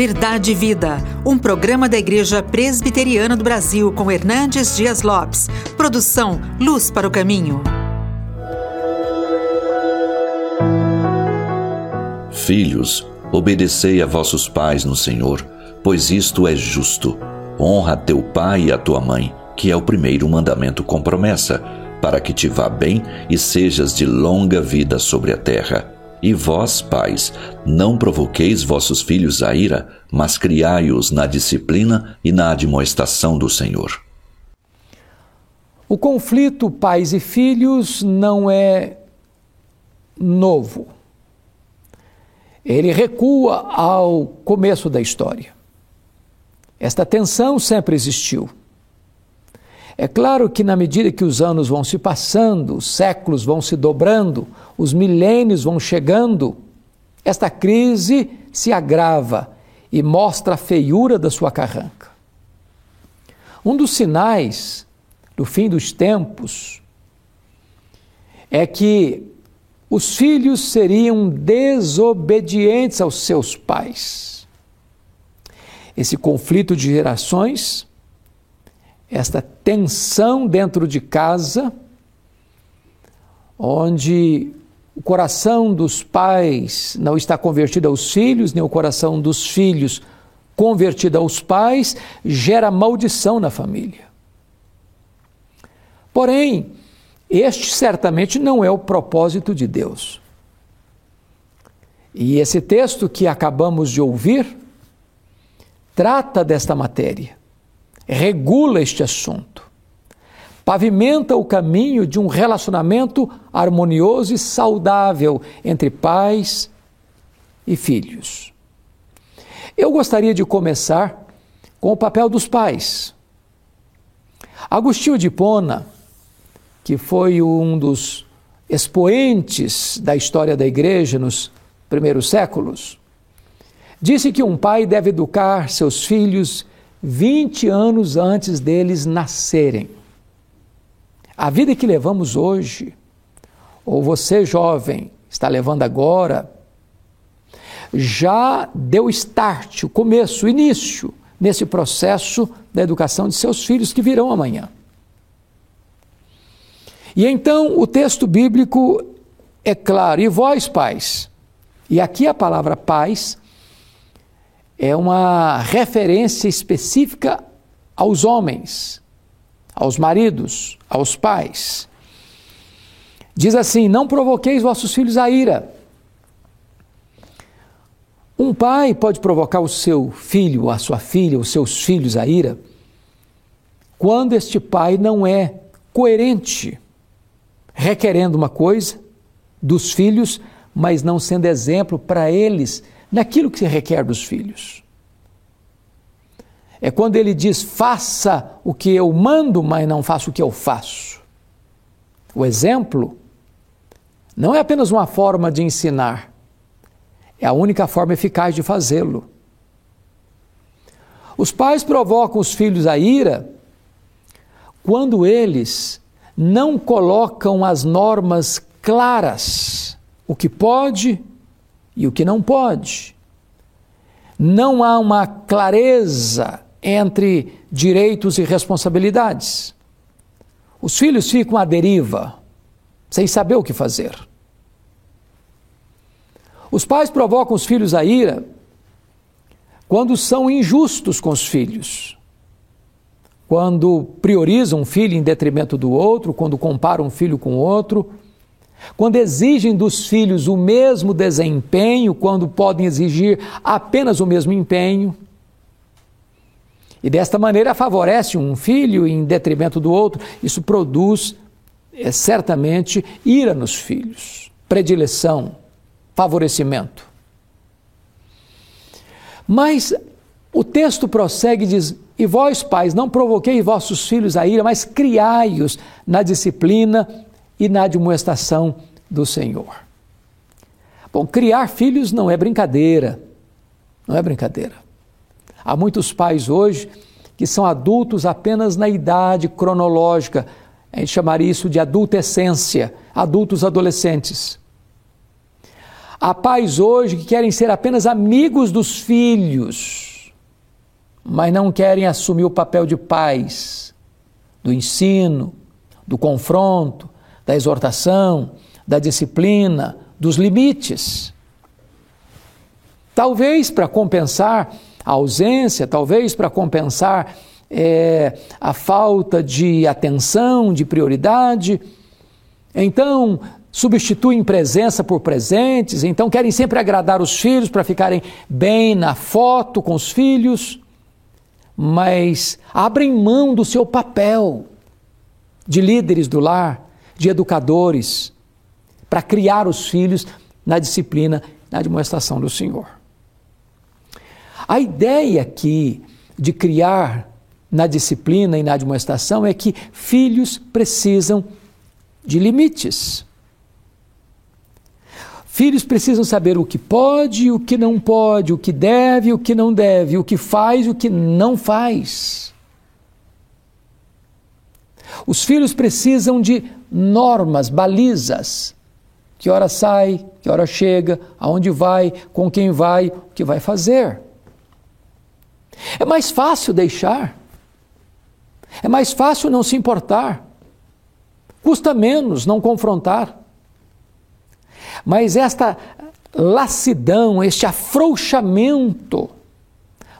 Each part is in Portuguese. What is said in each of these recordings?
Verdade e Vida, um programa da Igreja Presbiteriana do Brasil com Hernandes Dias Lopes. Produção Luz para o Caminho. Filhos, obedecei a vossos pais no Senhor, pois isto é justo. Honra teu pai e a tua mãe, que é o primeiro mandamento com promessa, para que te vá bem e sejas de longa vida sobre a terra. E vós, pais, não provoqueis vossos filhos a ira, mas criai-os na disciplina e na admoestação do Senhor. O conflito pais e filhos não é novo. Ele recua ao começo da história. Esta tensão sempre existiu. É claro que, na medida que os anos vão se passando, os séculos vão se dobrando, os milênios vão chegando, esta crise se agrava e mostra a feiura da sua carranca. Um dos sinais do fim dos tempos é que os filhos seriam desobedientes aos seus pais. Esse conflito de gerações esta tensão dentro de casa, onde o coração dos pais não está convertido aos filhos, nem o coração dos filhos convertido aos pais, gera maldição na família. Porém, este certamente não é o propósito de Deus. E esse texto que acabamos de ouvir trata desta matéria regula este assunto, pavimenta o caminho de um relacionamento harmonioso e saudável entre pais e filhos. Eu gostaria de começar com o papel dos pais. Agostinho de Hipona, que foi um dos expoentes da história da igreja nos primeiros séculos, disse que um pai deve educar seus filhos 20 anos antes deles nascerem. A vida que levamos hoje, ou você jovem está levando agora, já deu start, o começo, o início nesse processo da educação de seus filhos que virão amanhã. E então o texto bíblico é claro, e vós, pais, e aqui a palavra pais é uma referência específica aos homens, aos maridos, aos pais. Diz assim: Não provoqueis vossos filhos a ira. Um pai pode provocar o seu filho, a sua filha, os seus filhos a ira, quando este pai não é coerente, requerendo uma coisa dos filhos, mas não sendo exemplo para eles naquilo que se requer dos filhos. É quando ele diz: faça o que eu mando, mas não faça o que eu faço. O exemplo não é apenas uma forma de ensinar, é a única forma eficaz de fazê-lo. Os pais provocam os filhos a ira quando eles não colocam as normas claras, o que pode e o que não pode. Não há uma clareza entre direitos e responsabilidades. Os filhos ficam à deriva, sem saber o que fazer. Os pais provocam os filhos a ira quando são injustos com os filhos, quando priorizam um filho em detrimento do outro, quando comparam um filho com outro, quando exigem dos filhos o mesmo desempenho, quando podem exigir apenas o mesmo empenho. E desta maneira favorece um filho em detrimento do outro. Isso produz é, certamente ira nos filhos, predileção, favorecimento. Mas o texto prossegue e diz: E vós, pais, não provoquei vossos filhos a ira, mas criai-os na disciplina e na admoestação do Senhor. Bom, criar filhos não é brincadeira, não é brincadeira. Há muitos pais hoje que são adultos apenas na idade cronológica, a gente chamaria isso de adultescência, adultos adolescentes. Há pais hoje que querem ser apenas amigos dos filhos, mas não querem assumir o papel de pais, do ensino, do confronto, da exortação, da disciplina, dos limites. Talvez para compensar a ausência, talvez para compensar é, a falta de atenção, de prioridade. Então, substituem presença por presentes, então querem sempre agradar os filhos para ficarem bem na foto com os filhos, mas abrem mão do seu papel de líderes do lar, de educadores, para criar os filhos na disciplina, na demonstração do Senhor. A ideia aqui de criar na disciplina e na demonstração é que filhos precisam de limites. Filhos precisam saber o que pode e o que não pode, o que deve e o que não deve, o que faz e o que não faz. Os filhos precisam de normas, balizas. Que hora sai, que hora chega, aonde vai, com quem vai, o que vai fazer. É mais fácil deixar. É mais fácil não se importar. Custa menos não confrontar. Mas esta lassidão, este afrouxamento,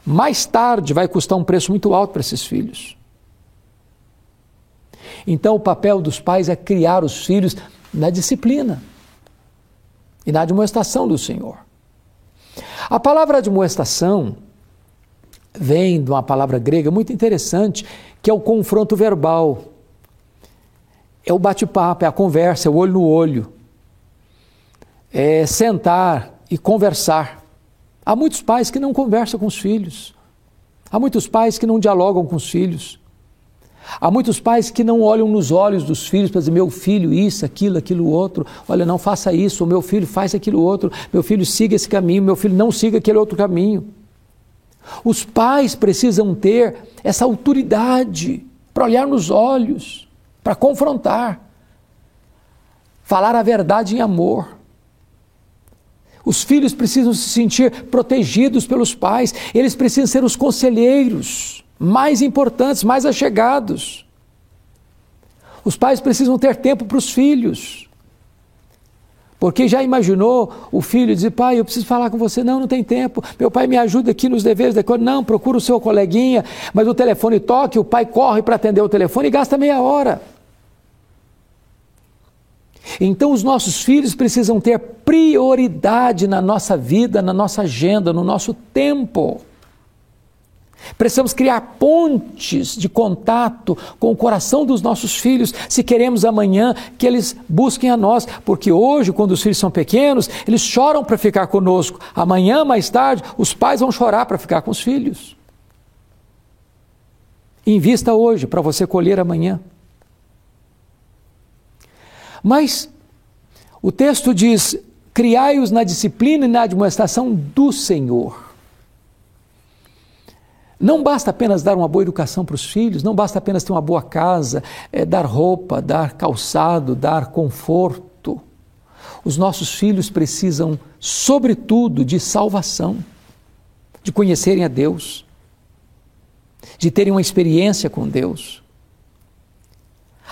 mais tarde vai custar um preço muito alto para esses filhos. Então, o papel dos pais é criar os filhos na disciplina e na demonstração do Senhor. A palavra admoestação vem de uma palavra grega muito interessante, que é o confronto verbal. É o bate-papo, é a conversa, é o olho no olho é, sentar e conversar. Há muitos pais que não conversam com os filhos. Há muitos pais que não dialogam com os filhos. Há muitos pais que não olham nos olhos dos filhos para dizer: meu filho, isso, aquilo, aquilo outro. Olha, não faça isso. Meu filho faz aquilo outro. Meu filho siga esse caminho. Meu filho não siga aquele outro caminho. Os pais precisam ter essa autoridade para olhar nos olhos, para confrontar, falar a verdade em amor. Os filhos precisam se sentir protegidos pelos pais, eles precisam ser os conselheiros mais importantes, mais achegados. Os pais precisam ter tempo para os filhos. Porque já imaginou o filho dizer, pai, eu preciso falar com você. Não, não tem tempo. Meu pai me ajuda aqui nos deveres da coisa. Não, procura o seu coleguinha, mas o telefone toca, o pai corre para atender o telefone e gasta meia hora. Então, os nossos filhos precisam ter prioridade na nossa vida, na nossa agenda, no nosso tempo. Precisamos criar pontes de contato com o coração dos nossos filhos, se queremos amanhã que eles busquem a nós, porque hoje, quando os filhos são pequenos, eles choram para ficar conosco. Amanhã, mais tarde, os pais vão chorar para ficar com os filhos. Invista hoje para você colher amanhã. Mas o texto diz: criai-os na disciplina e na demonstração do Senhor. Não basta apenas dar uma boa educação para os filhos, não basta apenas ter uma boa casa, é, dar roupa, dar calçado, dar conforto. Os nossos filhos precisam, sobretudo, de salvação, de conhecerem a Deus, de terem uma experiência com Deus.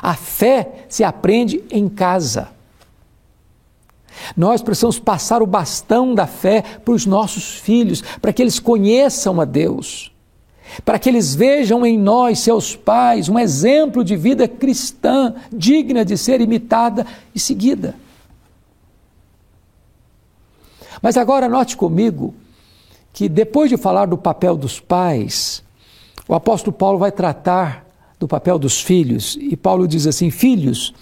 A fé se aprende em casa. Nós precisamos passar o bastão da fé para os nossos filhos, para que eles conheçam a Deus, para que eles vejam em nós, seus pais, um exemplo de vida cristã digna de ser imitada e seguida. Mas agora note comigo que depois de falar do papel dos pais, o apóstolo Paulo vai tratar do papel dos filhos, e Paulo diz assim: Filhos,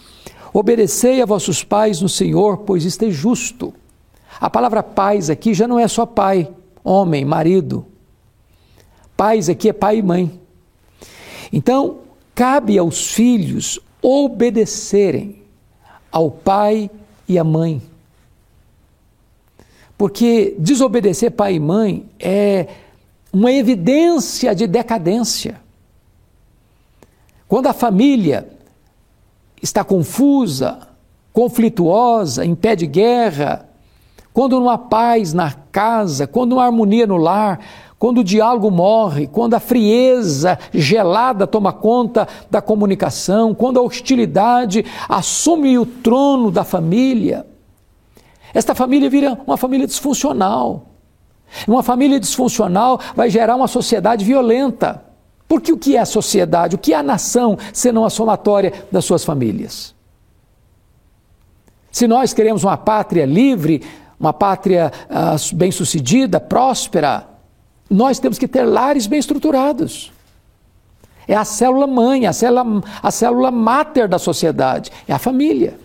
obedecei a vossos pais no Senhor, pois isto é justo. A palavra pais aqui já não é só pai, homem, marido. Pais aqui é pai e mãe. Então, cabe aos filhos obedecerem ao pai e à mãe. Porque desobedecer pai e mãe é uma evidência de decadência. Quando a família está confusa, conflituosa, em pé de guerra, quando não há paz na casa, quando não há harmonia no lar, quando o diálogo morre, quando a frieza gelada toma conta da comunicação, quando a hostilidade assume o trono da família, esta família vira uma família disfuncional. Uma família disfuncional vai gerar uma sociedade violenta. Porque o que é a sociedade? O que é a nação, senão a somatória das suas famílias? Se nós queremos uma pátria livre, uma pátria uh, bem-sucedida, próspera, nós temos que ter lares bem estruturados. É a célula mãe, a célula, a célula máter da sociedade, é a família.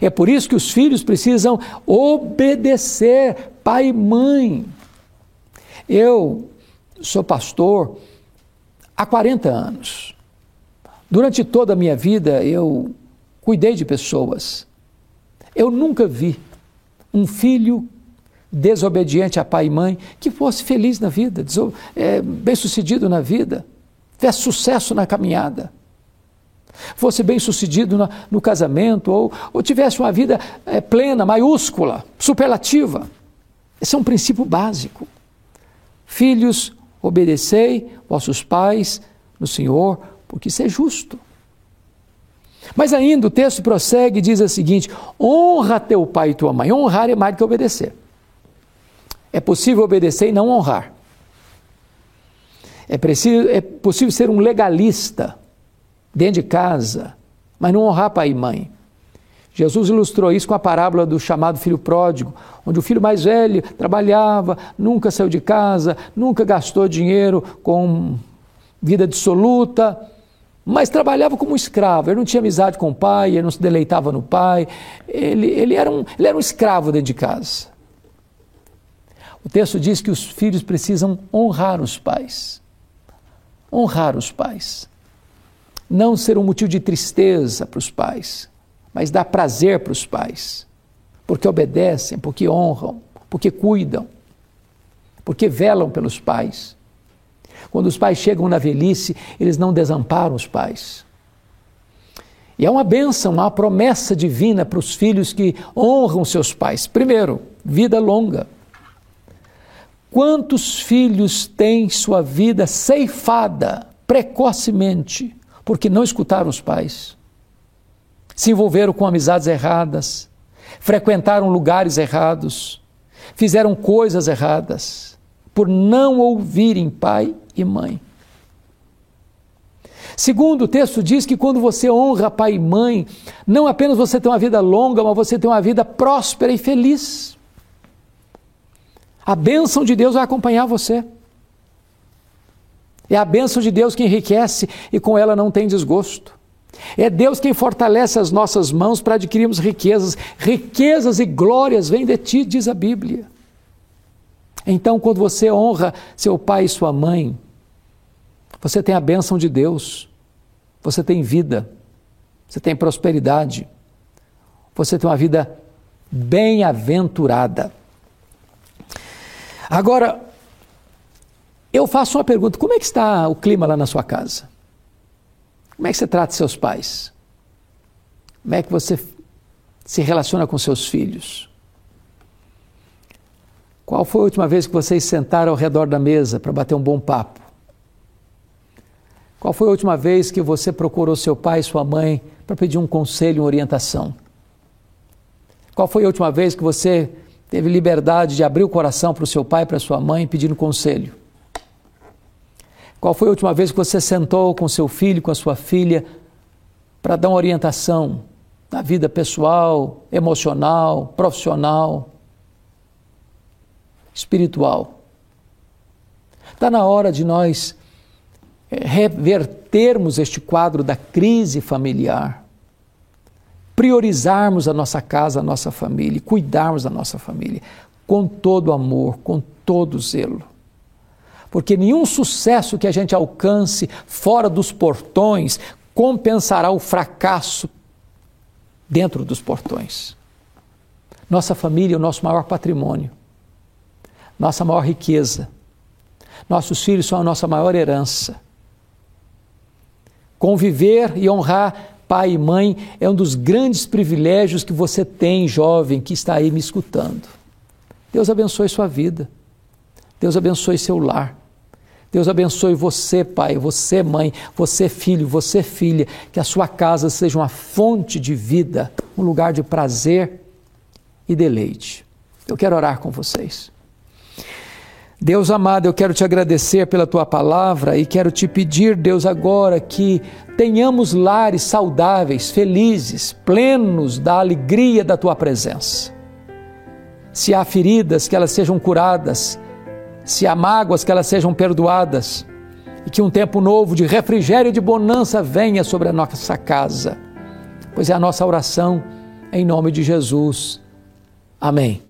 É por isso que os filhos precisam obedecer pai e mãe. Eu sou pastor há 40 anos. Durante toda a minha vida eu cuidei de pessoas. Eu nunca vi um filho desobediente a pai e mãe que fosse feliz na vida, é, bem sucedido na vida, tivesse sucesso na caminhada, fosse bem sucedido no, no casamento ou, ou, tivesse uma vida é, plena, maiúscula, superlativa. Esse é um princípio básico. Filhos, obedecei vossos pais no Senhor, porque isso é justo. Mas ainda o texto prossegue e diz o seguinte: honra teu pai e tua mãe. Honrar é mais do que obedecer. É possível obedecer e não honrar. É, preciso, é possível ser um legalista dentro de casa, mas não honrar pai e mãe. Jesus ilustrou isso com a parábola do chamado filho pródigo, onde o filho mais velho trabalhava, nunca saiu de casa, nunca gastou dinheiro com vida dissoluta, mas trabalhava como escravo. Ele não tinha amizade com o pai, ele não se deleitava no pai, ele, ele, era, um, ele era um escravo dentro de casa. O texto diz que os filhos precisam honrar os pais. Honrar os pais. Não ser um motivo de tristeza para os pais mas dá prazer para os pais, porque obedecem, porque honram, porque cuidam, porque velam pelos pais. Quando os pais chegam na velhice, eles não desamparam os pais. E é uma bênção, uma promessa divina para os filhos que honram seus pais. Primeiro, vida longa. Quantos filhos têm sua vida ceifada precocemente porque não escutaram os pais? se envolveram com amizades erradas, frequentaram lugares errados, fizeram coisas erradas, por não ouvirem pai e mãe. Segundo, o texto diz que quando você honra pai e mãe, não apenas você tem uma vida longa, mas você tem uma vida próspera e feliz. A bênção de Deus vai acompanhar você. É a bênção de Deus que enriquece e com ela não tem desgosto. É Deus quem fortalece as nossas mãos para adquirirmos riquezas. Riquezas e glórias vêm de ti, diz a Bíblia. Então, quando você honra seu pai e sua mãe, você tem a bênção de Deus, você tem vida, você tem prosperidade, você tem uma vida bem-aventurada. Agora, eu faço uma pergunta: como é que está o clima lá na sua casa? Como é que você trata seus pais? Como é que você se relaciona com seus filhos? Qual foi a última vez que vocês sentaram ao redor da mesa para bater um bom papo? Qual foi a última vez que você procurou seu pai e sua mãe para pedir um conselho, uma orientação? Qual foi a última vez que você teve liberdade de abrir o coração para o seu pai para sua mãe pedindo conselho? Qual foi a última vez que você sentou com seu filho, com a sua filha, para dar uma orientação na vida pessoal, emocional, profissional, espiritual? Está na hora de nós eh, revertermos este quadro da crise familiar, priorizarmos a nossa casa, a nossa família, cuidarmos da nossa família com todo amor, com todo zelo porque nenhum sucesso que a gente alcance fora dos portões compensará o fracasso dentro dos portões. Nossa família é o nosso maior patrimônio, nossa maior riqueza. Nossos filhos são a nossa maior herança. Conviver e honrar pai e mãe é um dos grandes privilégios que você tem, jovem, que está aí me escutando. Deus abençoe sua vida. Deus abençoe seu lar. Deus abençoe você, pai, você, mãe, você, filho, você, filha. Que a sua casa seja uma fonte de vida, um lugar de prazer e deleite. Eu quero orar com vocês. Deus amado, eu quero te agradecer pela tua palavra e quero te pedir, Deus, agora que tenhamos lares saudáveis, felizes, plenos da alegria da tua presença. Se há feridas, que elas sejam curadas, se há mágoas, que elas sejam perdoadas, e que um tempo novo de refrigério e de bonança venha sobre a nossa casa, pois é a nossa oração em nome de Jesus. Amém.